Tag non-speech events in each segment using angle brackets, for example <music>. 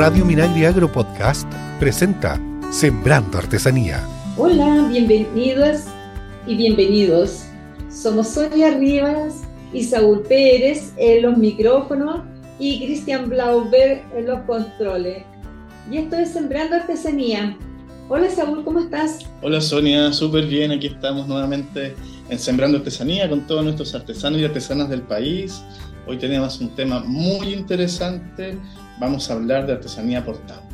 Radio Minagri Agro Podcast presenta Sembrando Artesanía. Hola, bienvenidas y bienvenidos. Somos Sonia Rivas y Saúl Pérez en los micrófonos y Cristian Blauberg en los controles. Y esto es Sembrando Artesanía. Hola Saúl, ¿cómo estás? Hola Sonia, súper bien. Aquí estamos nuevamente en Sembrando Artesanía con todos nuestros artesanos y artesanas del país. Hoy tenemos un tema muy interesante. Vamos a hablar de artesanía portable.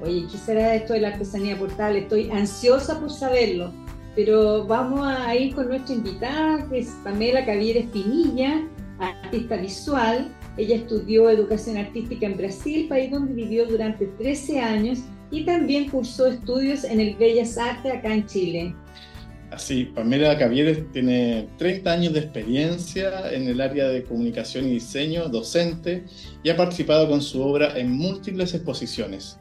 Oye, ¿qué será esto de la artesanía portable? Estoy ansiosa por saberlo. Pero vamos a ir con nuestra invitada, que es Pamela Cavier Espinilla, artista visual. Ella estudió educación artística en Brasil, país donde vivió durante 13 años, y también cursó estudios en el Bellas Artes acá en Chile. Así, Pamela Cavieres tiene 30 años de experiencia en el área de comunicación y diseño, docente, y ha participado con su obra en múltiples exposiciones.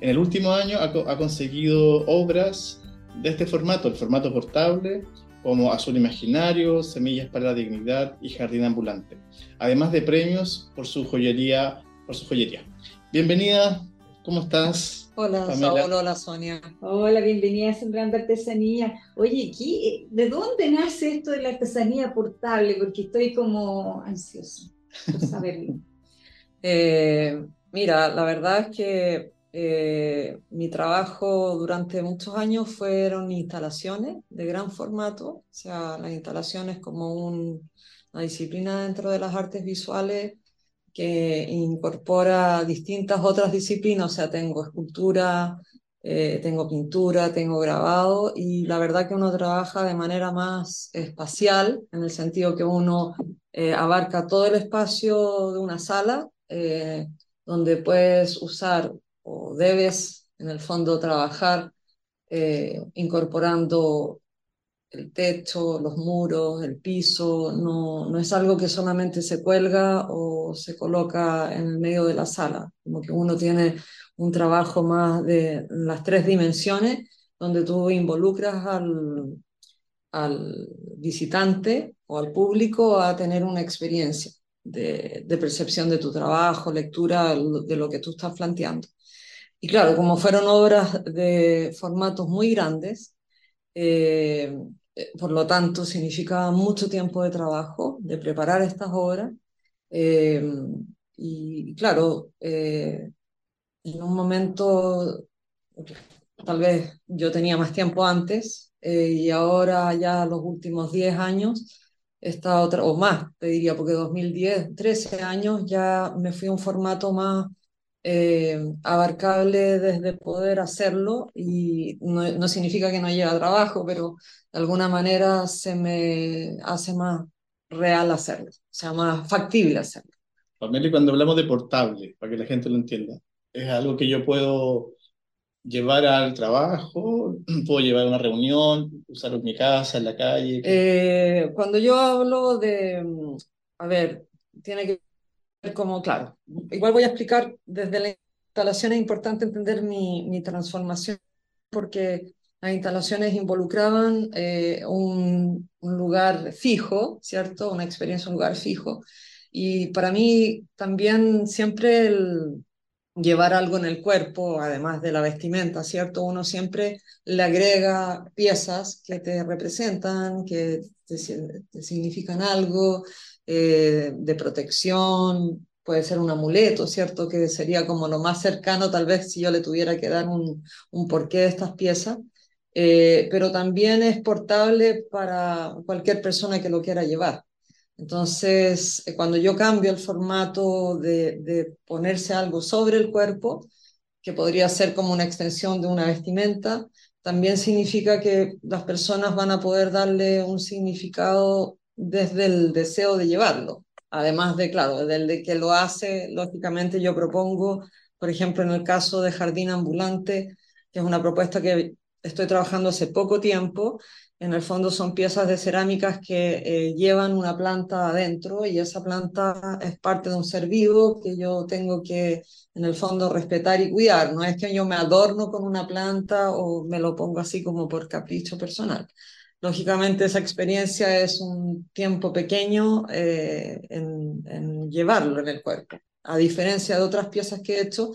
En el último año ha, conseguido obras de este formato, el formato portable, como Azul Imaginario, Semillas para la Dignidad y Jardín Ambulante, además de premios por su joyería. Por su joyería. Bienvenida, ¿cómo estás? Hola, Saúl, hola Sonia. Hola, bienvenida a Sembrando Artesanía. Oye, ¿de dónde nace esto de la artesanía portable? Porque estoy como ansiosa por <laughs> saberlo. Eh, mira, la verdad es que eh, mi trabajo durante muchos años fueron instalaciones de gran formato, o sea, las instalaciones como una disciplina dentro de las artes visuales que incorpora distintas otras disciplinas, o sea, tengo escultura, eh, tengo pintura, tengo grabado, y la verdad que uno trabaja de manera más espacial, en el sentido que uno eh, abarca todo el espacio de una sala, eh, donde puedes usar o debes, en el fondo, trabajar incorporando el techo, los muros, el piso, no, no es algo que solamente se cuelga o se coloca en el medio de la sala, como que uno tiene un trabajo más de las tres dimensiones, donde tú involucras al, al visitante o al público a tener una experiencia de, de percepción de tu trabajo, lectura de lo que tú estás planteando. Y claro, como fueron obras de formatos muy grandes, eh, por lo tanto, significaba mucho tiempo de trabajo, de preparar estas obras. Eh, y claro, eh, en un momento, tal vez yo tenía más tiempo antes, y ahora ya los últimos 10 años, esta otra, o más, te diría, porque 2010, 13 años, ya me fui a un formato más abarcable desde poder hacerlo y no, no, significa que no lleva trabajo, pero de alguna manera se me hace más real hacerlo, o sea, más factible hacerlo. Pamela, cuando hablamos de portable, para que la gente lo entienda, es algo que yo puedo llevar al trabajo, <clears throat> puedo llevar a una reunión, usarlo en mi casa, en la calle. Eh, cuando yo hablo de, a ver, tiene que como, claro, igual voy a explicar desde la instalación, es importante entender mi, mi transformación, porque las instalaciones involucraban eh, un, lugar fijo, ¿cierto? Una experiencia, un lugar fijo. Y para mí también siempre el llevar algo en el cuerpo, además de la vestimenta, ¿cierto? Uno siempre le agrega piezas que te representan, que te, significan algo, eh, de protección, puede ser un amuleto, ¿cierto? Que sería como lo más cercano tal vez si yo le tuviera que dar un, un porqué de estas piezas. Eh, pero también es portable para cualquier persona que lo quiera llevar. Entonces, eh, cuando yo cambio el formato de, de, ponerse algo sobre el cuerpo, que podría ser como una extensión de una vestimenta, también significa que las personas van a poder darle un significado desde el deseo de llevarlo. Además de, claro, desde el que lo hace, lógicamente yo propongo, por ejemplo, en el caso de Jardín Ambulante, que es una propuesta que estoy trabajando hace poco tiempo. En el fondo son piezas de cerámicas que eh, llevan una planta adentro y esa planta es parte de un ser vivo que yo tengo que, en el fondo, respetar y cuidar. No es que yo me adorno con una planta o me lo pongo así como por capricho personal. Lógicamente esa experiencia es un tiempo pequeño eh, en, llevarlo en el cuerpo. a diferencia de otras piezas que he hecho,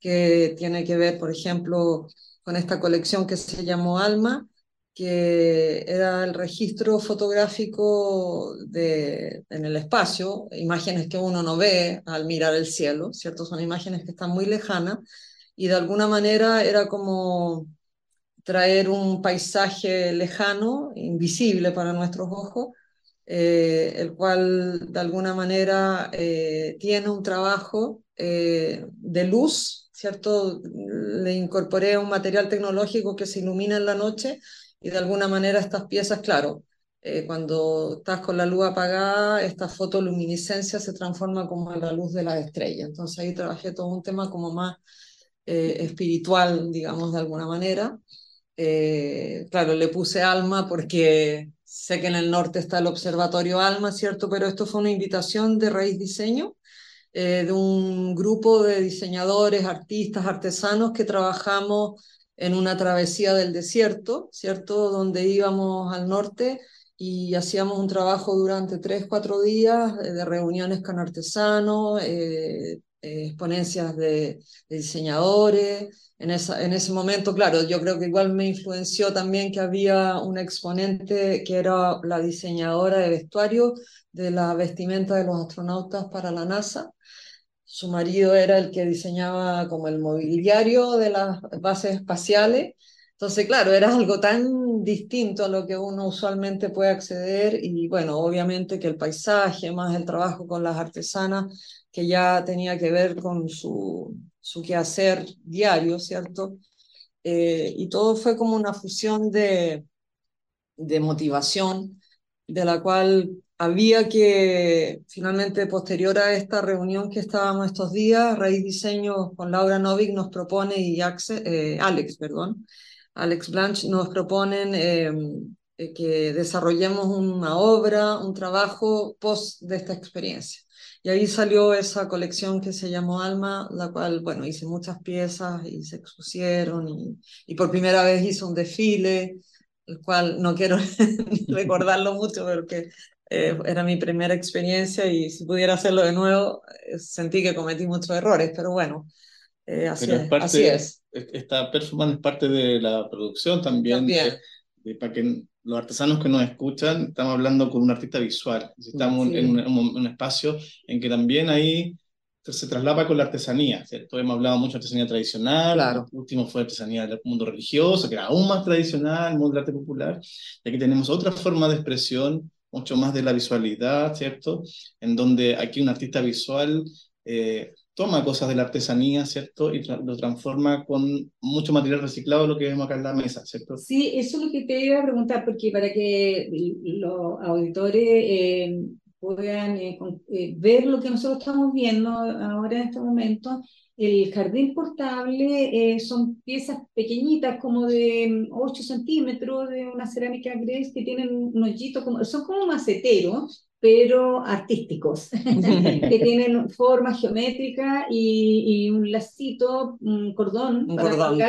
que tiene que ver, por ejemplo, con esta colección que se llamó Alma, que era el registro fotográfico de, en el espacio, imágenes que uno no ve al mirar el cielo, ¿cierto? Son imágenes que están muy lejanas y de alguna manera era como traer un paisaje lejano, invisible para nuestros ojos, eh, el cual de alguna manera eh, tiene un trabajo eh, de luz, ¿cierto? Le incorporé un material tecnológico que se ilumina en la noche y de alguna manera estas piezas, claro, cuando estás con la luz apagada, esta fotoluminiscencia se transforma como en la luz de la estrella. Entonces ahí trabajé todo un tema como más espiritual, digamos, de alguna manera. Eh, claro, le puse alma porque sé que en el norte está el observatorio Alma, ¿cierto? Pero esto fue una invitación de Raíz Diseño, de un grupo de diseñadores, artistas, artesanos que trabajamos en una travesía del desierto, ¿cierto? Donde íbamos al norte y hacíamos un trabajo durante tres, cuatro días eh, de reuniones con artesanos, eh, eh, exponencias de, diseñadores. En, esa, en ese momento, claro, yo creo que igual me influenció también que había una exponente que era la diseñadora de vestuario de la vestimenta de los astronautas para la NASA. Su marido era el que diseñaba como el mobiliario de las bases espaciales. Entonces, claro, era algo tan distinto a lo que uno usualmente puede acceder y bueno, obviamente que el paisaje, más el trabajo con las artesanas, que ya tenía que ver con su, su quehacer diario, ¿cierto? Eh, y todo fue como una fusión de, de motivación, de la cual había que, finalmente, posterior a esta reunión que estábamos estos días, Raíz Diseño con Laura Novik nos propone, y eh, Alex, perdón, Alex Blanche nos proponen em, eh, que desarrollemos una obra, un trabajo post de esta experiencia. Y ahí salió esa colección que se llamó Alma, la cual, bueno, hice muchas piezas y se expusieron y, y por primera vez hice un desfile, el cual no quiero <laughs> recordarlo mucho porque eh, era mi primera experiencia y si pudiera hacerlo de nuevo, eh, sentí que cometí muchos errores, pero bueno, eh, así, es, así, es, Esta performance es parte de la producción también. para que los artesanos que nos escuchan, estamos hablando con un artista visual. Estamos en, un, espacio en que también ahí se traslapa con la artesanía, ¿cierto? Hemos hablado mucho de artesanía tradicional, claro. el último fue artesanía del mundo religioso, que era aún más tradicional, el mundo del arte popular, y aquí tenemos otra forma de expresión mucho más de la visualidad, ¿cierto? En donde aquí un artista visual eh, toma cosas de la artesanía, ¿cierto? Y lo transforma con mucho material reciclado, lo que vemos acá en la mesa, ¿cierto? Sí, eso es lo que te iba a preguntar, porque para que los auditores eh, puedan eh, ver lo que nosotros estamos viendo ahora en este momento, el jardín portable eh, son piezas pequeñitas, como de 8 mm, centímetros, de una cerámica gres que tienen un hoyito, como, son como maceteros, pero artísticos, <laughs> que tienen forma geométrica y, un lacito, un cordón, para cordón,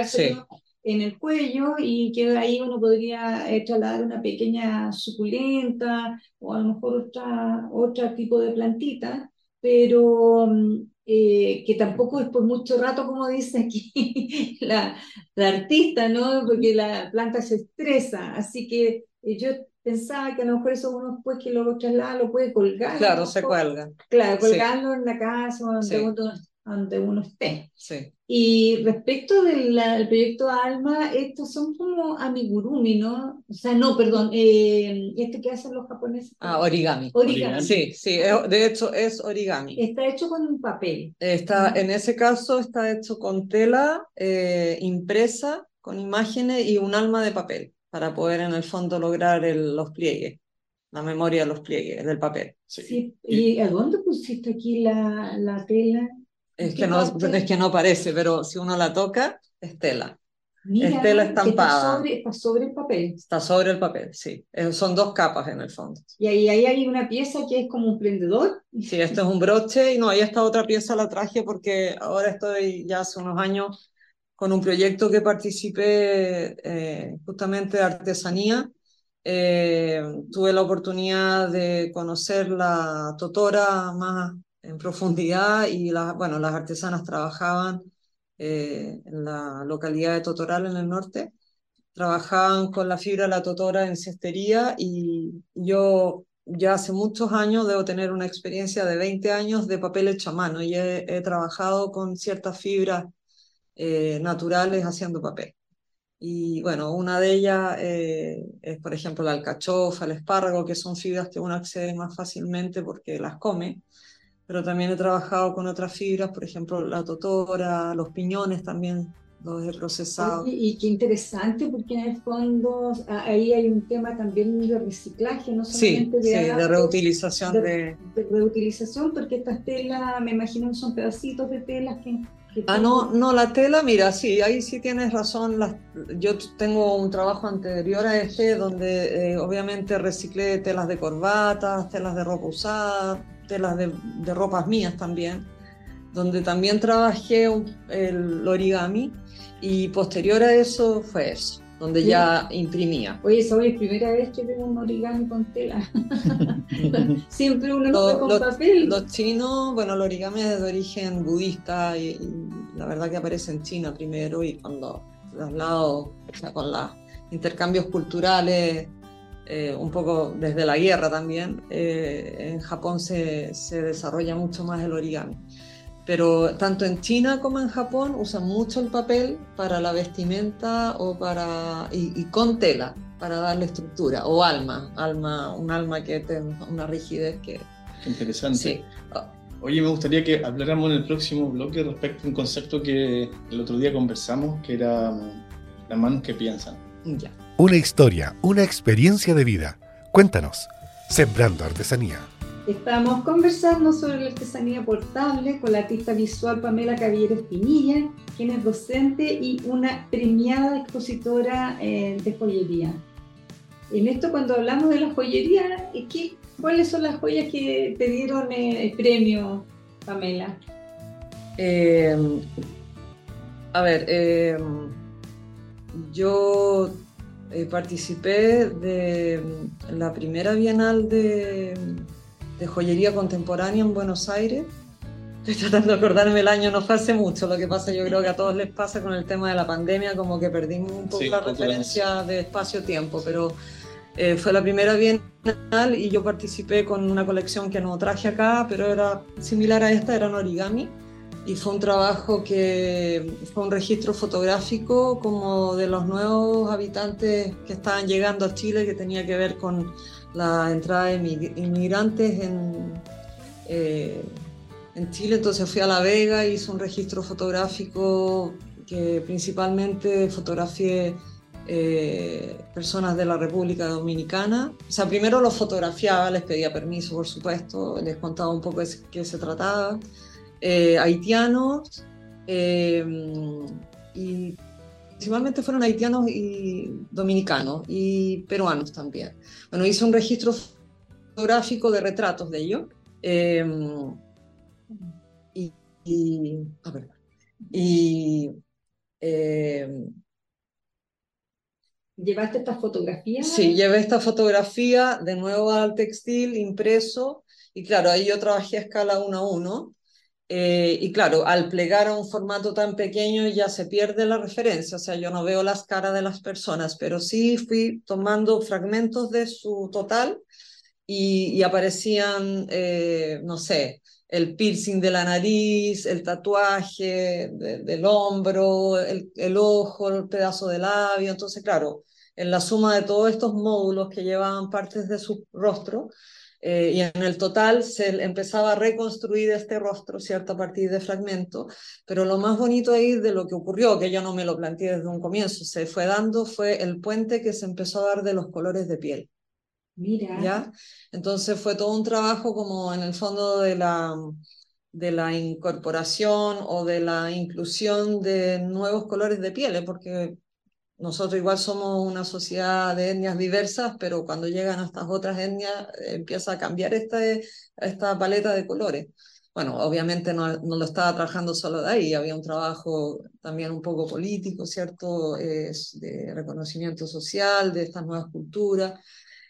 en el cuello y que ahí uno podría trasladar una pequeña suculenta o a lo mejor otra, otro tipo de plantita, pero mm, eh, que tampoco es por mucho rato, como dice aquí <laughs> la, la, artista, ¿no? Porque la planta se estresa, así que eh, yo pensaba que a lo mejor eso uno después que lo traslada lo puede colgar. Claro, se cuelga. Claro, colgarlo en la casa donde, uno, donde uno esté. Sí. Y respecto del, proyecto Alma, estos son como amigurumi, ¿no? O sea, no, perdón, eh, este que hacen los japoneses. Ah, origami. Origami. Sí, sí, de hecho es origami. Está hecho con un papel. Está, en ese caso está hecho con tela eh, impresa, con imágenes y un alma de papel, para poder en el fondo lograr el, los pliegues, la memoria de los pliegues del papel. Sí. ¿Y a dónde pusiste aquí la, la tela? Es que, no, es que no parece, pero si uno la toca, es tela. es tela estampada. Está sobre, el papel. Está sobre el papel, sí. son dos capas en el fondo. Y ahí, ahí hay una pieza que es como un prendedor. Sí, este es un broche y no, ahí esta otra pieza la traje porque ahora estoy ya hace unos años con un proyecto que participé eh, justamente de artesanía. Eh, tuve la oportunidad de conocer la totora más en profundidad y las, bueno, las artesanas trabajaban eh, en la localidad de Totoral en el norte, trabajaban con la fibra de la totora en cestería y yo ya hace muchos años debo tener una experiencia de 20 años de papel hecho a mano y he, trabajado con ciertas fibras eh, naturales haciendo papel. Y bueno, una de ellas eh, es, por ejemplo, la alcachofa, el espárrago, que son fibras que uno accede más fácilmente porque las come. Pero también he trabajado con otras fibras, por ejemplo, la totora, los piñones también los he procesado. y qué interesante, porque en el fondo ahí hay un tema también de reciclaje, no solamente de, sí, de reutilización. De, de, reutilización, porque estas telas, me imagino, son pedacitos de telas que Ah, no, no, la tela, mira, sí, ahí sí tienes razón. yo tengo un trabajo anterior a este donde eh, obviamente reciclé telas de corbatas, telas de ropa usada, telas de, ropas mías también, donde también trabajé el origami y posterior a eso fue eso donde ya imprimía. Oye, esa es la primera vez que veo un origami con tela. <laughs> Siempre uno lo, ve con papel. Los chinos, bueno, el origami es de origen budista y, la verdad que aparece en China primero y cuando traslado, o sea, con los intercambios culturales, eh, un poco desde la guerra también, eh, en Japón se, se desarrolla mucho más el origami pero tanto en China como en Japón usan mucho el papel para la vestimenta o para y, con tela para darle estructura o alma, alma, un alma que tenga una rigidez que interesante. Sí. Oye, me gustaría que habláramos en el próximo bloque respecto a un concepto que el otro día conversamos, que era mm, las manos que piensan. Ya. Una historia, una experiencia de vida. Cuéntanos, Sembrando Artesanía. Estamos conversando sobre la artesanía portable con la artista visual Pamela Cavieres Pinilla, quien es docente y una premiada expositora eh, de joyería. En esto, cuando hablamos de la joyería, ¿qué, ¿cuáles son las joyas que te dieron eh, el premio, Pamela? Eh, a ver, yo participé de la primera bienal de de joyería contemporánea en Buenos Aires. Estoy tratando de acordarme el año, no fue hace mucho, lo que pasa yo creo que a todos les pasa con el tema de la pandemia, como que perdimos un poco la referencia de espacio-tiempo, pero eh, fue la primera bienal y yo participé con una colección que no traje acá, pero era similar a esta, era un origami, y fue un trabajo que fue un registro fotográfico como de los nuevos habitantes que estaban llegando a Chile, que tenía que ver con la entrada de inmigrantes en, eh, en Chile, entonces fui a La Vega, hice un registro fotográfico que principalmente fotografié eh, personas de la República Dominicana. O sea, primero los fotografiaba, les pedía permiso, por supuesto, les contaba un poco de qué se trataba. Eh, haitianos y principalmente fueron haitianos y dominicanos y peruanos también. Bueno, hice un registro fotográfico de retratos de ellos. Em, y, a ver, y em, ¿Llevaste esta fotografía? Sí, llevé esta fotografía de nuevo al textil impreso y claro, ahí yo trabajé a escala 1 a 1 eh, y claro, al plegar a un formato tan pequeño ya se pierde la referencia, o sea, yo no veo las caras de las personas, pero sí fui tomando fragmentos de su total y, aparecían, eh, no sé, el piercing de la nariz, el tatuaje del hombro, el, el, ojo, el pedazo de labio. Entonces, claro, en la suma de todos estos módulos que llevaban partes de su rostro, eh, y en el total se empezaba a reconstruir este rostro, ¿cierto? A partir de fragmentos, pero lo más bonito ahí de lo que ocurrió, que yo no me lo planteé desde un comienzo, se fue dando, fue el puente que se empezó a dar de los colores de piel. Mira. ¿Ya? Entonces fue todo un trabajo como en el fondo de la, de la incorporación o de la inclusión de nuevos colores de piel, ¿eh? porque nosotros igual somos una sociedad de etnias diversas, pero cuando llegan a estas otras etnias eh, empieza a cambiar esta, esta paleta de colores. Bueno, obviamente no, no, lo estaba trabajando solo de ahí, había un trabajo también un poco político, ¿cierto? Es de reconocimiento social de estas nuevas culturas.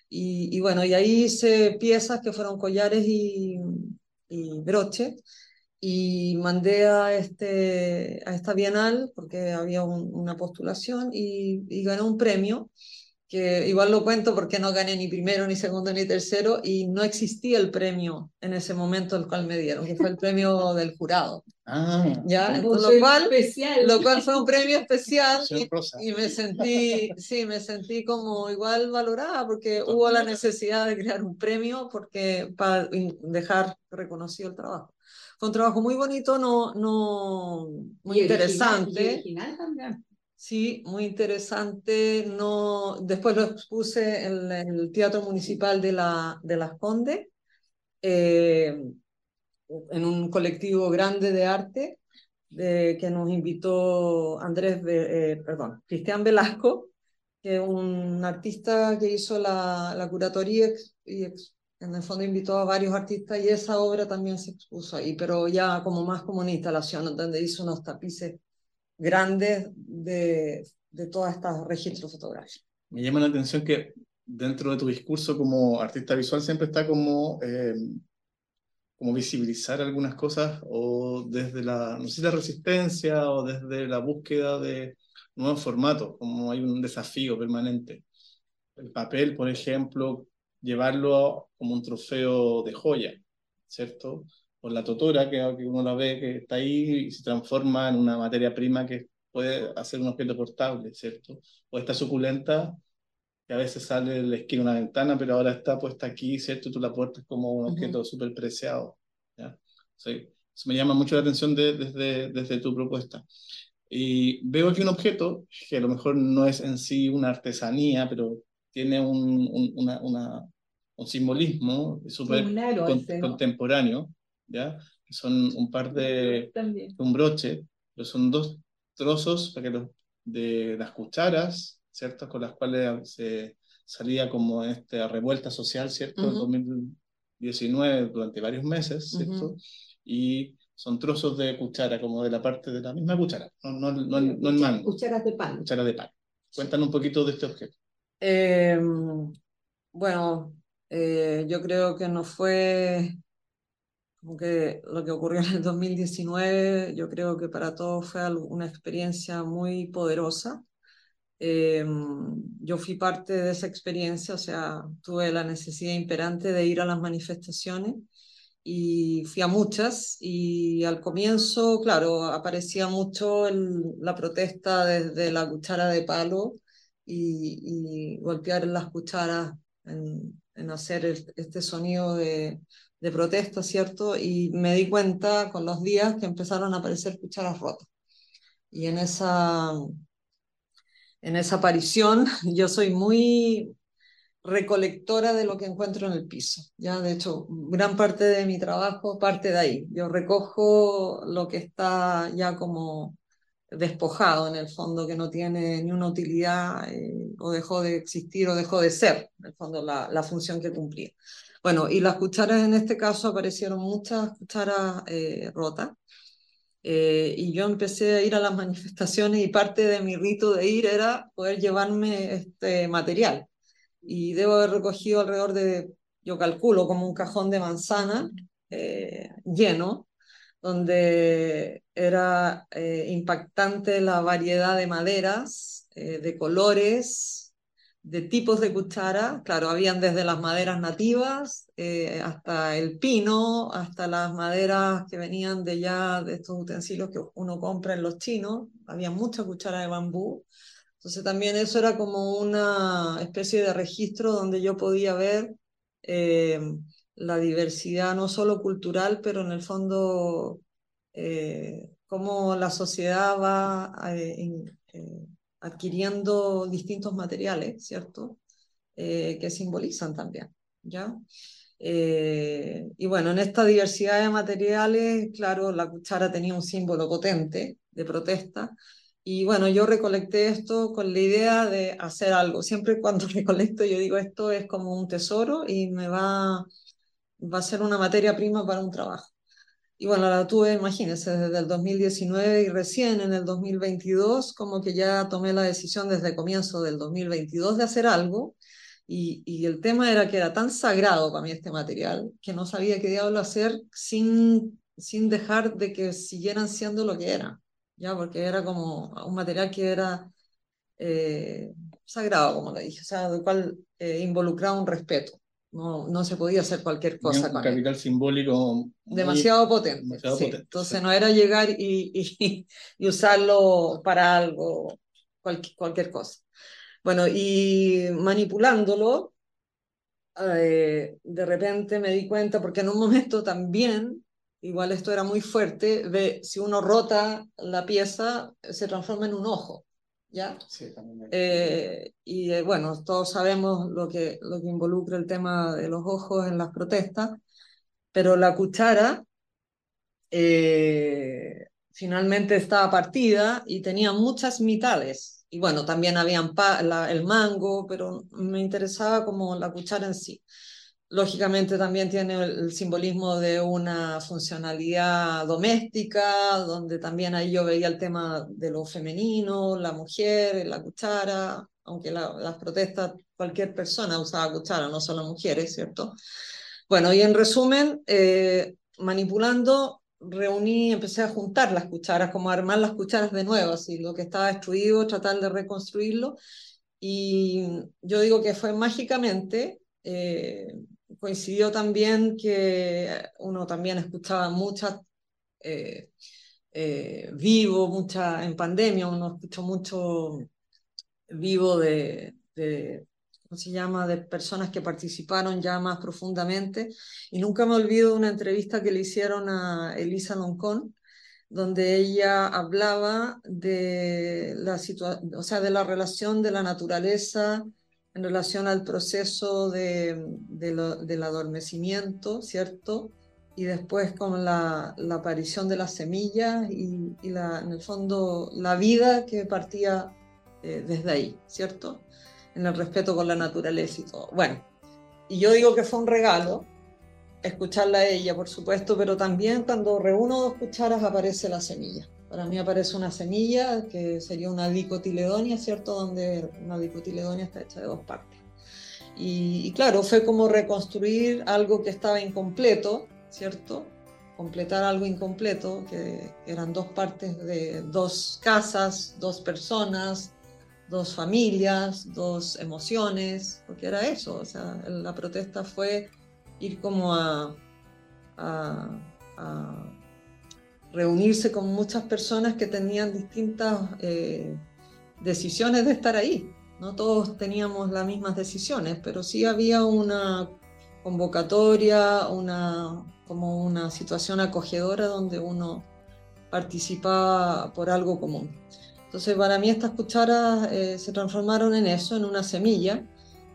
Y, y, bueno, y ahí hice piezas que fueron collares y, y broche y mandé a, este, a esta bienal porque había una postulación y, y gané un premio que igual lo cuento porque no gané ni primero, ni segundo, ni tercero, y no existía el premio en ese momento el cual me dieron, que fue el premio del jurado. Ah, ¿Ya? lo, cual, lo cual fue un premio especial y, me sentí, sí, me sentí como igual valorada porque hubo la necesidad de crear un premio porque para dejar reconocido el trabajo. Fue un trabajo muy bonito, no, no, muy interesante. Original, también. Sí, muy interesante. No, después lo expuse en, el Teatro Municipal de, la, de Las Condes, eh, en un colectivo grande de arte de, que nos invitó Andrés, eh, perdón, Cristian Velasco, que es un artista que hizo la, la curatoría y en el fondo invitó a varios artistas y esa obra también se expuso ahí, pero ya como más como una instalación, donde hizo unos tapices grandes de, de todas estas registros fotográficos. Me llama la atención que dentro de tu discurso como artista visual siempre está como, eh, como visibilizar algunas cosas o desde la, no sé, la resistencia o desde la búsqueda de nuevos formatos, como hay un desafío permanente. El papel, por ejemplo, llevarlo como un trofeo de joya, ¿cierto? Por la totora, que, uno la ve que está ahí y se transforma en una materia prima que puede hacer un objeto portable, ¿cierto? O esta suculenta que a veces sale de la esquina de una ventana, pero ahora está puesta aquí, ¿cierto? Tú la puertas como un objeto súper preciado. ¿ya? Sí, eso me llama mucho la atención desde, desde tu propuesta. Y veo aquí un objeto que a lo mejor no es en sí una artesanía, pero tiene un, un, una, una, un simbolismo súper contemporáneo, ¿ya? Que son un par de... un broche, pero son dos trozos para que los, de las cucharas, ¿cierto? Con las cuales se salía como esta revuelta social, ¿cierto? En 2019, durante varios meses, ¿cierto? Y son trozos de cuchara, como de la parte de la misma cuchara, no, no, no, no el mango. Cucharas de pan. Cucharas de pan. Cuéntanos un poquito de este objeto. Eh, bueno, eh, yo creo que no fue como que lo que ocurrió en el 2019, yo creo que para todos fue una experiencia muy poderosa. Em, yo fui parte de esa experiencia, o sea, tuve la necesidad imperante de ir a las manifestaciones y fui a muchas y al comienzo, claro, aparecía mucho la protesta desde la cuchara de palo y, golpear las cucharas en, en hacer este sonido de, de protesta, ¿cierto? Y me di cuenta con los días que empezaron a aparecer cucharas rotas. Y en esa, en esa aparición <laughs> yo soy muy recolectora de lo que encuentro en el piso. Ya, de hecho, gran parte de mi trabajo parte de ahí. Yo recojo lo que está ya como despojado en el fondo, que no tiene ni una utilidad eh, o dejó de existir o dejó de ser, en el fondo, la, la función que cumplía. Bueno, y las cucharas en este caso aparecieron muchas cucharas eh, rotas. Eh, y yo empecé a ir a las <laughs> manifestaciones y parte de mi rito de ir era poder llevarme este material. Y debo haber recogido alrededor de, yo calculo, como un cajón de manzana eh, lleno, donde era impactante la variedad de maderas, de colores, de tipos de cuchara, claro, habían desde las maderas nativas eh, hasta el pino, hasta las maderas que venían de ya de estos utensilios que uno compra en los chinos, había mucha cuchara de bambú. Entonces también eso era como una especie de registro donde yo podía ver eh, la diversidad no solo cultural, pero en el fondo eh, cómo la sociedad va adquiriendo distintos materiales, ¿cierto? Eh, que simbolizan también, ¿ya? Eh, y bueno, en esta diversidad de materiales, claro, la cuchara tenía un símbolo potente de protesta. Y bueno, yo recolecté esto con la idea de hacer algo. Siempre cuando <laughs> recolecto yo digo esto es como un tesoro y me va, va a ser una materia prima para un trabajo. Y bueno, la tuve, imagínense, desde el 2019 y recién en el 2022, como que ya tomé la decisión desde el comienzo del 2022 de hacer algo. Y, y, el tema era que era tan sagrado para mí este material que no sabía qué diablo hacer sin, sin dejar de que siguieran siendo lo que eran, ¿ya? Porque era como un material que era eh, sagrado, como le dije, o sea, del cual eh, involucraba un respeto. No, no se podía hacer cualquier cosa. Un capital simbólico. Demasiado potente. Entonces no era llegar y, y, <laughs> usarlo para algo, cualquier, cualquier cosa. Bueno, y manipulándolo, eh, de repente me di cuenta, porque en un momento también, igual esto era muy fuerte, ve, si uno rota la pieza, se transforma en un ojo. ¿Ya? Sí, también. Eh, y eh, bueno, todos sabemos lo que, lo que involucra el tema de los ojos en las protestas, pero la cuchara finalmente estaba partida y tenía muchas mitades y bueno, también había el mango, pero me interesaba como la cuchara en sí. Lógicamente también tiene el, simbolismo de una funcionalidad doméstica, donde también ahí yo veía el tema de lo femenino, la mujer, la cuchara, aunque las protestas cualquier persona usaba cuchara, no solo mujeres, ¿cierto? Bueno, y en resumen, eh, manipulando reuní, empecé a juntar las cucharas, como armar las cucharas de nuevo, así lo que estaba destruido, tratar de reconstruirlo. Y yo digo que fue mágicamente, eh, coincidió también que uno también escuchaba muchas eh, eh, vivo, mucha en pandemia, uno escuchó mucho vivo de, de se llama?, de personas que participaron ya más profundamente. Y nunca me olvido de una entrevista que le hicieron a Elisa Loncón, donde ella hablaba de la, o sea, de la relación de la naturaleza en relación al proceso de, del adormecimiento, ¿cierto? Y después con la, aparición de las semillas y, en el fondo la vida que partía eh, desde ahí, ¿cierto? en el respeto con la naturaleza y todo. Bueno, y yo digo que fue un regalo escucharla a ella, por supuesto, pero también cuando reúno dos cucharas aparece la semilla. Para mí aparece una semilla que sería una dicotiledonia, ¿cierto? Donde una dicotiledonia está hecha de dos partes. Y, claro, fue como reconstruir algo que estaba incompleto, ¿cierto? Completar algo incompleto, que eran dos partes de dos casas, dos personas, dos familias, dos emociones, porque era eso, o sea, la protesta fue ir como a, reunirse con muchas personas que tenían distintas eh, decisiones de estar ahí. No todos teníamos las mismas decisiones, pero sí había una convocatoria, una, como una situación acogedora donde uno participaba por algo común. Entonces, para mí estas cucharas eh, se transformaron en eso, en una semilla.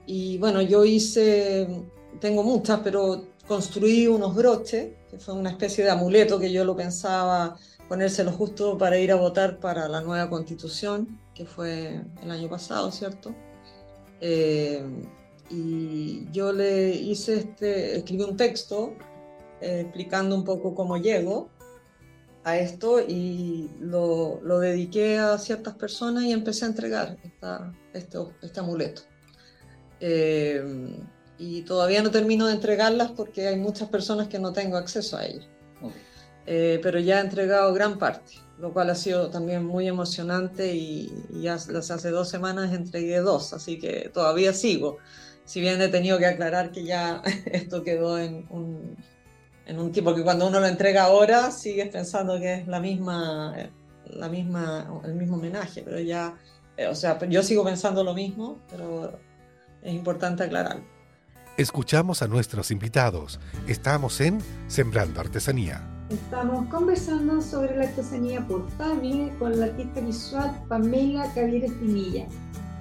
Y bueno, yo hice, tengo muchas, pero construí unos broches, que fue una especie de amuleto que yo lo pensaba ponérselo justo para ir a votar para la nueva constitución, que fue el año pasado, ¿cierto? Eh, y yo le hice este, escribí un texto eh, explicando un poco cómo llego a esto y lo, lo, dediqué a ciertas personas y empecé a entregar esta, este, este amuleto. Eh, y todavía no termino de entregarlas porque hay muchas personas que no tengo acceso a ellas. Eh, pero ya he entregado gran parte, lo cual ha sido también muy emocionante y, ya hace dos semanas entregué dos, así que todavía sigo. Si bien he tenido que aclarar que ya <laughs> esto quedó en un, en un tiempo que cuando uno lo entrega ahora sigues pensando que es la misma, la misma, el mismo homenaje, pero ya, eh, o sea, yo sigo pensando lo mismo, pero es importante aclararlo. Escuchamos a nuestros invitados. Estamos en Sembrando Artesanía. Estamos conversando sobre la artesanía portable con la artista visual Pamela Javier Pinilla.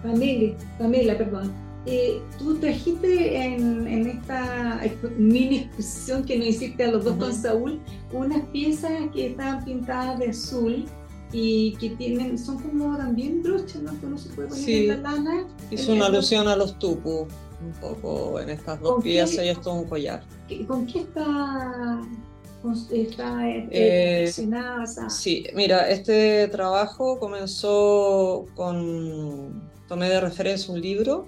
Pamela, Pamela, perdón. Eh, tú trajiste en, esta mini exposición que nos hiciste a los dos con Saúl unas piezas que estaban pintadas de azul y que tienen, son como también broches, ¿no? Que uno se puede poner en la lana. Hizo una alusión a los tupus, un poco en estas dos piezas y esto es un collar. ¿Con qué está está eh, Sí, mira, este trabajo comenzó con, tomé de referencia un libro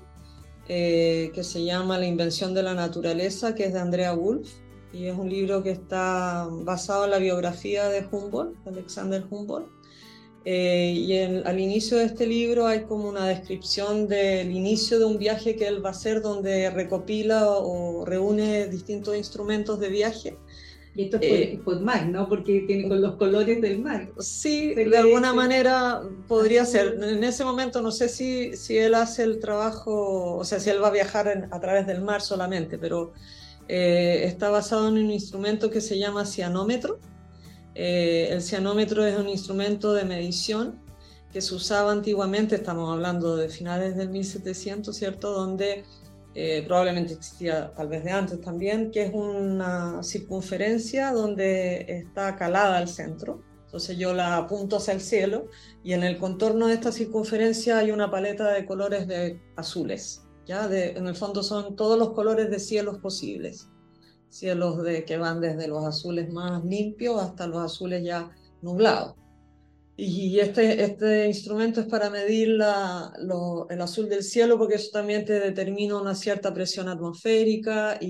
eh, que se llama La invención de la naturaleza, que es de Andrea Wolf, y es un libro que está basado en la biografía de Humboldt, Alexander Humboldt. Eh, y al inicio de este libro hay como una descripción del inicio de un viaje que él va a hacer donde recopila o reúne distintos instrumentos de viaje y esto es por, eh, mar, ¿no? Porque tiene con los colores del mar. Sí, de alguna manera podría ser. En ese momento no sé si, si él hace el trabajo, o sea, si él va a viajar a través del mar solamente, pero eh, está basado en un instrumento que se llama cianómetro. Eh, el cianómetro es un instrumento de medición que se usaba antiguamente, estamos hablando de finales del 1700, ¿cierto? Donde eh, probablemente existía tal vez de antes también, que es una circunferencia donde está calada al centro. Entonces yo la apunto hacia el cielo y en el contorno de esta circunferencia hay una paleta de colores de azules. ¿ya? De, en el fondo son todos los colores de cielos posibles. Cielos de, que van desde los azules más limpios hasta los azules ya nublados. Y este, este instrumento es para medir la, el azul del cielo porque eso también te determina una cierta presión atmosférica y,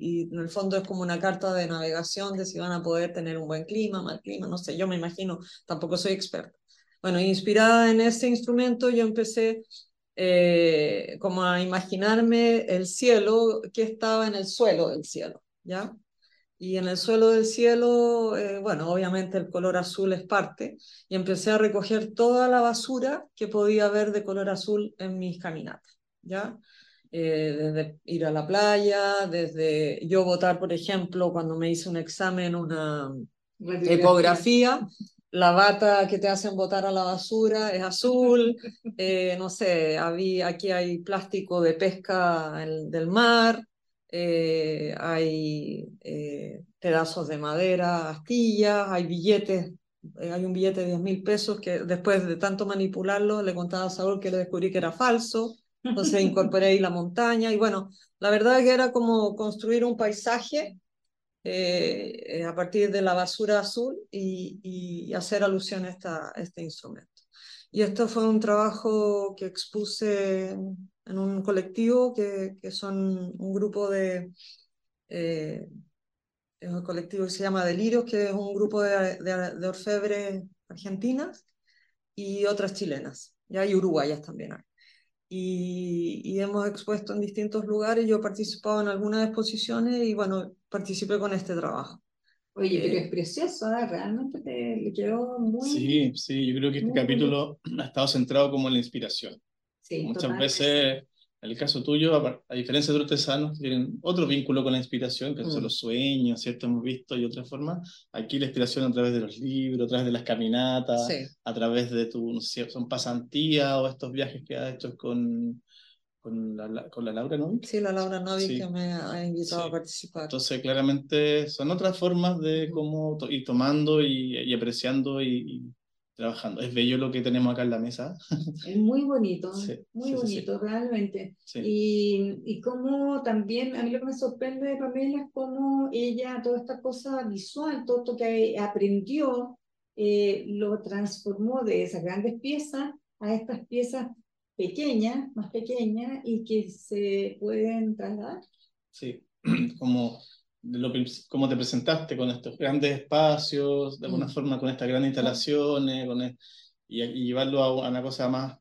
y, en el fondo es como una carta de navegación de si van a poder tener un buen clima, mal clima, no sé, yo me imagino, tampoco soy experta. Bueno, inspirada en este instrumento yo empecé eh, como a imaginarme el cielo que estaba en el suelo del cielo, ¿ya? Y en el suelo del cielo, eh, bueno, obviamente el color azul es parte, y empecé a recoger toda la basura que podía haber de color azul en mis caminatas, ¿ya? Eh, desde ir a la playa, desde yo votar, por ejemplo, cuando me hice un examen, una ecografía, la bata que te hacen botar a la basura es azul, eh, no sé, había, aquí hay plástico de pesca del mar, eh, hay eh, pedazos de madera, astillas, hay billetes, hay un billete de 10 mil pesos que después de tanto manipularlo le contaba a Saúl que le descubrí que era falso, entonces incorporé ahí la montaña y bueno, la verdad es que era como construir un paisaje a partir de la basura azul y, hacer alusión a, este instrumento. Y esto fue un trabajo que expuse en un colectivo que, son un grupo de... Eh, es un colectivo que se llama Delirios, que es un grupo de, orfebres argentinas y otras chilenas, ya hay uruguayas también. Y, y, hemos expuesto en distintos lugares, yo he participado en algunas exposiciones y bueno, participé con este trabajo. Oye, pero eh, es precioso, ¿eh? realmente te quedó muy... Sí, sí, yo creo que este capítulo <clears throat> ha estado centrado como en la inspiración. Muchas veces, en el caso tuyo, a, diferencia de otros artesanos, tienen otro vínculo con la inspiración, que son mm. los sueños, ¿cierto? Hemos visto y otra forma. Aquí la inspiración a través de los libros, a través de las caminatas, a través de tu, no sé, son pasantías o estos viajes que has hecho con, con la, con la Laura Novi. Sí, la Laura Novi que me ha invitado a participar. Entonces, claramente son otras formas de cómo ir tomando y, y apreciando y, trabajando. Es bello lo que tenemos acá en la mesa. <laughs> Es muy bonito, muy bonito, realmente. Y, y como también, a mí lo que me sorprende de Pamela es cómo ella, toda esta cosa visual, todo esto que aprendió, eh, lo transformó de esas grandes piezas a estas piezas pequeñas, más pequeñas, y que se pueden trasladar. Sí, <clears throat> como lo, cómo te presentaste con estos grandes espacios, de alguna mm. forma con estas grandes instalaciones, con y, llevarlo a, una cosa más,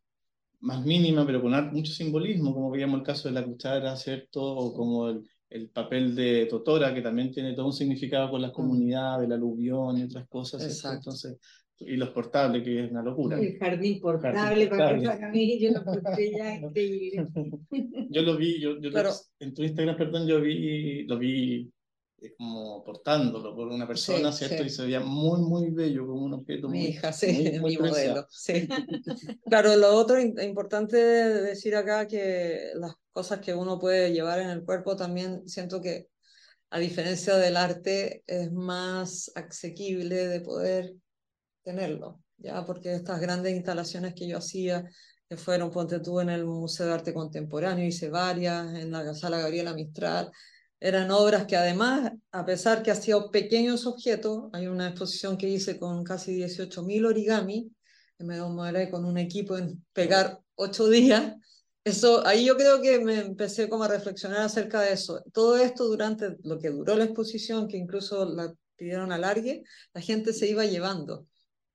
más mínima, pero con mucho simbolismo, como veíamos el caso de la cuchara, ¿cierto? O como el, el papel de Totora, que también tiene todo un significado con las mm. comunidades, el aluvión y otras cosas. Exacto. Entonces, y los portables, que es una locura. El jardín portable, para que yo lo <laughs> encontré ya increíble. <laughs> yo lo vi, yo, yo en tu Instagram, perdón, yo vi, lo vi como portándolo por una persona, ¿cierto? Y se veía muy, muy bello, como un objeto mi muy, hija, sí, mi modelo, sí. <laughs> claro, lo otro importante decir acá que las cosas que uno puede llevar en el cuerpo también siento que a diferencia del arte es más asequible de poder tenerlo, ya porque estas grandes instalaciones que yo hacía que fueron, ponte tú, en el Museo de Arte Contemporáneo, hice varias, en la Sala Gabriela Mistral, eran obras que además, a pesar que hacía pequeños objetos, hay una exposición que hice con casi 18.000 origami, que me demoré con un equipo en pegar ocho días, Eso, ahí yo creo que me empecé como a reflexionar acerca de eso. Todo esto durante lo que duró la exposición, que incluso la pidieron alargue, la gente se iba llevando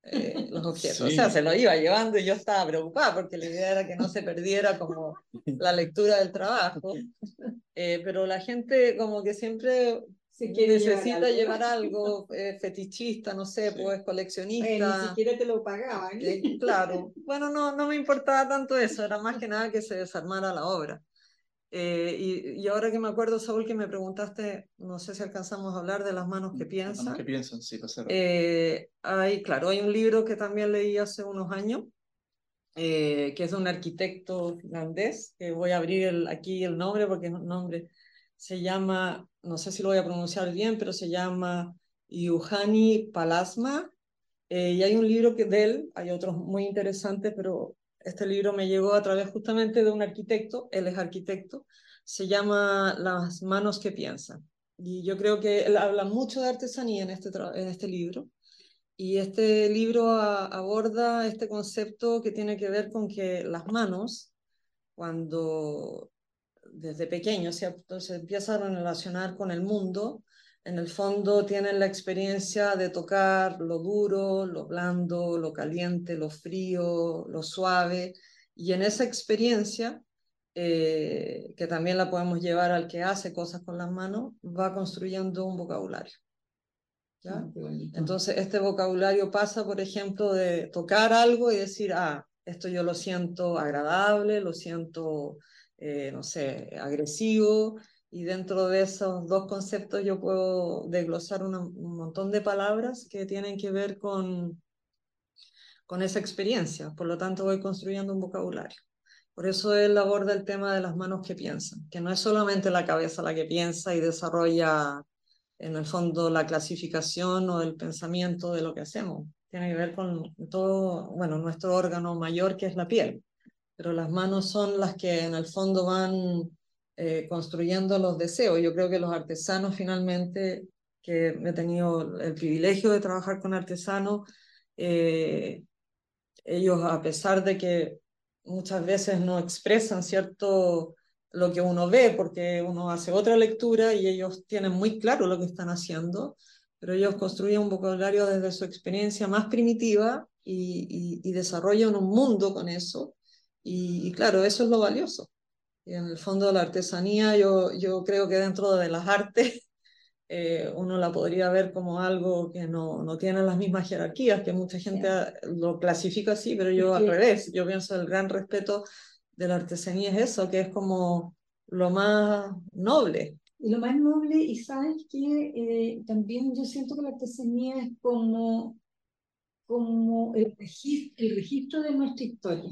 eh, los objetos. O sea, se lo iba llevando y yo estaba preocupada porque la idea era que no se perdiera como la lectura del trabajo. Eh, pero la gente como que siempre necesita llevar algo, eh, fetichista, no sé, pues coleccionista. ni siquiera te lo pagaban. Eh, claro. Bueno, no, no me importaba tanto eso, era más que nada que se desarmara la obra. Eh, y, y, ahora que me acuerdo, Saúl, que me preguntaste, no sé si alcanzamos a hablar de las manos que piensan. Las manos que piensan, sí, eh, hay, claro, hay un libro que también leí hace unos años, que es de un arquitecto finlandés, que voy a abrir el, aquí el nombre porque es un nombre se llama, no sé si lo voy a pronunciar bien, pero se llama Yuhani Palasma. Eh, y hay un libro que de él, hay otros muy interesantes, pero este libro me llegó a través justamente de un arquitecto, él es arquitecto, se llama Las manos que piensan. Y yo creo que él habla mucho de artesanía en este, en este libro. Y este libro aborda este concepto que tiene que ver con que las manos, cuando desde pequeños, ¿cierto? se empiezan a relacionar con el mundo, en el fondo tienen la experiencia de tocar lo duro, lo blando, lo caliente, lo frío, lo suave, y en esa experiencia, eh, que también la podemos llevar al que hace cosas con las manos, va construyendo un vocabulario. ¿ya? Ah, Entonces, este vocabulario pasa, por ejemplo, de tocar algo y decir, ah, esto yo lo siento agradable, lo siento eh, no sé, agresivo, y dentro de esos dos conceptos yo puedo desglosar un montón de palabras que tienen que ver con, con esa experiencia, por lo tanto voy construyendo un vocabulario. Por eso él aborda el tema de las manos que piensan, que no es solamente la cabeza la que piensa y desarrolla en el fondo la clasificación o el pensamiento de lo que hacemos. Tiene que ver con todo, bueno, nuestro órgano mayor que es la piel pero las manos son las que en el fondo van eh, construyendo los deseos. Yo creo que los artesanos finalmente, que he tenido el privilegio de trabajar con artesanos, eh, ellos a pesar de que muchas veces no expresan cierto lo que uno ve porque uno hace otra lectura y ellos tienen muy claro lo que están haciendo, pero ellos construyen un vocabulario desde su experiencia más primitiva y, y, y desarrollan un mundo con eso y, claro, eso es lo valioso. Y en el fondo de la artesanía, yo, yo creo que dentro de las artes <laughs> eh, uno la podría ver como algo que no, no tiene las mismas jerarquías, que mucha gente lo clasifica así, pero yo al revés, yo pienso el gran respeto de la artesanía es eso, que es como lo más noble. Y lo más noble, y sabes que eh, también yo siento que la artesanía es como, como el, registro, el registro de nuestra historia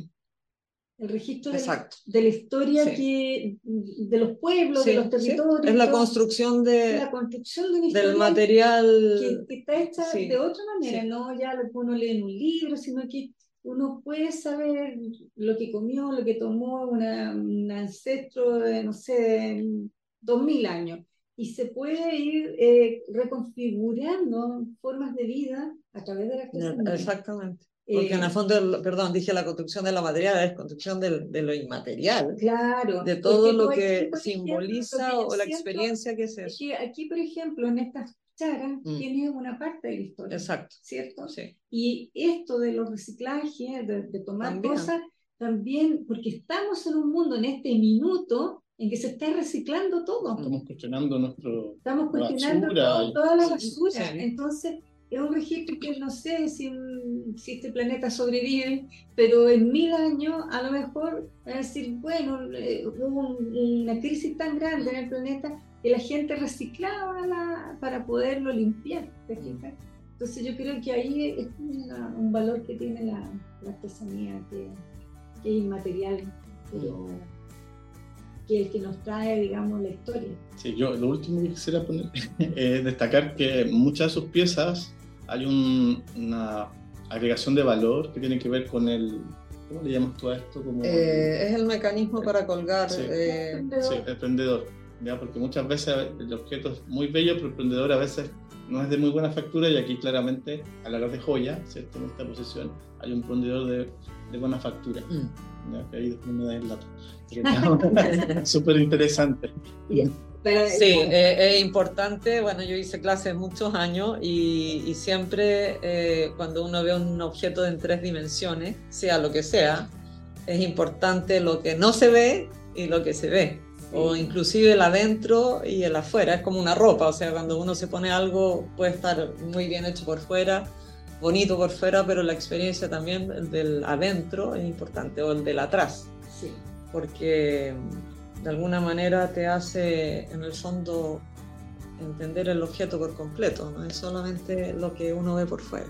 el registro de, de, la historia que, de los pueblos, de los territorios. Es la construcción, de, la construcción de del material. Que, está hecha de otra manera, no ya lo que uno lee en un libro, sino que uno puede saber lo que comió, lo que tomó una, un ancestro de, no sé, dos mil años. Y se puede ir eh, reconfigurando formas de vida a través de la artesanía. Exactamente. Porque en el eh, fondo, perdón, dije la construcción de la material, es construcción de, de lo inmaterial. Claro. De todo lo que simboliza o la experiencia que es eso. Aquí, por ejemplo, en estas charas mm. tiene una parte de la historia. Exacto. ¿Cierto? Sí. Y esto de los reciclajes, de, tomar cosas, también, porque estamos en un mundo en este minuto en que se está reciclando todo. Estamos cuestionando nuestro. Estamos cuestionando toda la basura. Entonces es un registro que no sé si, si, este planeta sobrevive, pero en mil años a lo mejor va a decir, bueno, eh, hubo una crisis tan grande en el planeta que la gente reciclaba la, para poderlo limpiar, ¿te fijas? Entonces yo creo que ahí es un valor que tiene la, artesanía, que, que, es inmaterial, pero que es que nos trae, digamos, la historia. Sí, yo lo último que quisiera poner es <laughs> destacar que muchas de sus piezas hay una agregación de valor que tiene que ver con el... ¿Cómo le llamas tú a esto? Como eh, es el mecanismo para colgar. Sí, eh, sí el prendedor. ¿ya? Porque muchas veces el objeto es muy bello, pero el prendedor a veces no es de muy buena factura y aquí claramente, a la hora de joya, ¿cierto? En esta posición hay un fundidor de, de buena factura. Mm. ¿ya? Que ahí después me da el dato. <laughs> Súper interesante. Sí, eh, es importante. Bueno, yo hice clases muchos años y, y siempre eh, cuando uno ve un objeto en tres dimensiones, sea lo que sea, es importante lo que no se ve y lo que se ve o inclusive el adentro y el afuera, es como una ropa, o sea, cuando uno se pone algo puede estar muy bien hecho por fuera, bonito por fuera, pero la experiencia también del adentro es importante, o el del atrás, sí. porque de alguna manera te hace en el fondo entender el objeto por completo, no es solamente lo que uno ve por fuera.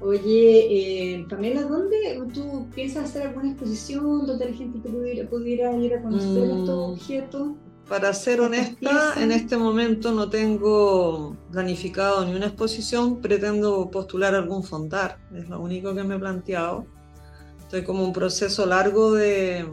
Oye, eh, Pamela, ¿dónde tú piensas hacer alguna exposición donde la gente pudiera, pudiera ir a conocer estos mm. objetos? Para ser honesta, en este momento no tengo planificado ni una exposición, pretendo postular algún fondar, es lo único que me he planteado. Estoy como un proceso largo de,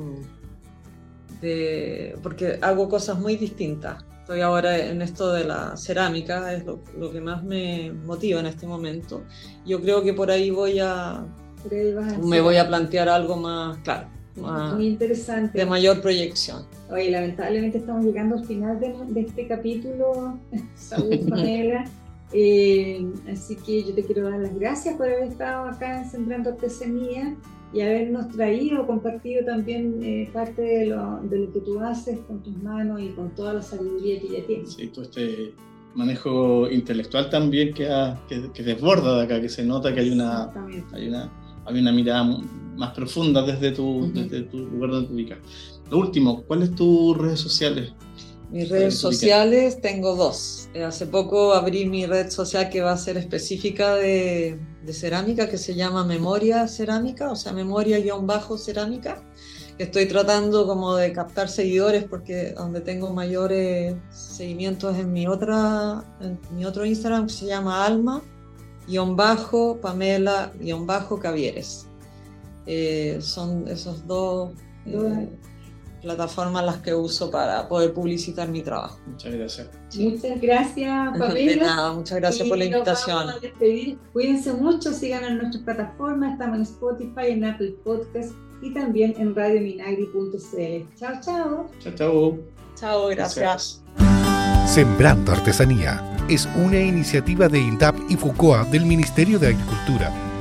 de porque hago cosas muy distintas estoy ahora en esto de la cerámica, es lo, que más me motiva en este momento. Yo creo que por ahí voy a, me voy a plantear algo más, claro, muy interesante. De mayor proyección. Oye, lamentablemente estamos llegando al final de, este capítulo, <laughs> Salud <laughs> Panela. Eh, así que yo te quiero dar las gracias por haber estado acá en Sembrando Artesanía y habernos traído, compartido también eh, parte de lo, de lo, que tú haces con tus manos y con toda la sabiduría que ya tienes. Sí, todo este manejo intelectual también que, que, desborda de acá, que se nota que hay una, hay una, hay una mirada más profunda desde tu, desde tu lugar donde te ubicas. Lo último, ¿cuáles tus redes sociales? Mis redes sociales tengo dos. Eh, hace poco abrí mi red social que va a ser específica de, cerámica, que se llama Memoria Cerámica, o sea, memoria-cerámica. Estoy tratando como de captar seguidores porque donde tengo mayores seguimientos en mi, otra, en mi otro Instagram que se llama Alma, bajo, Pamela, bajo, Cavieres. Eh, son esos dos. Eh, plataformas las que uso para poder publicitar mi trabajo. Muchas gracias. Muchas gracias, Pamela. De nada, muchas gracias por la invitación. Cuídense mucho, sigan en nuestras plataformas, estamos en Spotify, en Apple Podcast y también en radiominagri.cl. Chao, chao. Chao, chao. Chao, gracias. Sembrando Artesanía es una iniciativa de INDAP y FUCOA del Ministerio de Agricultura.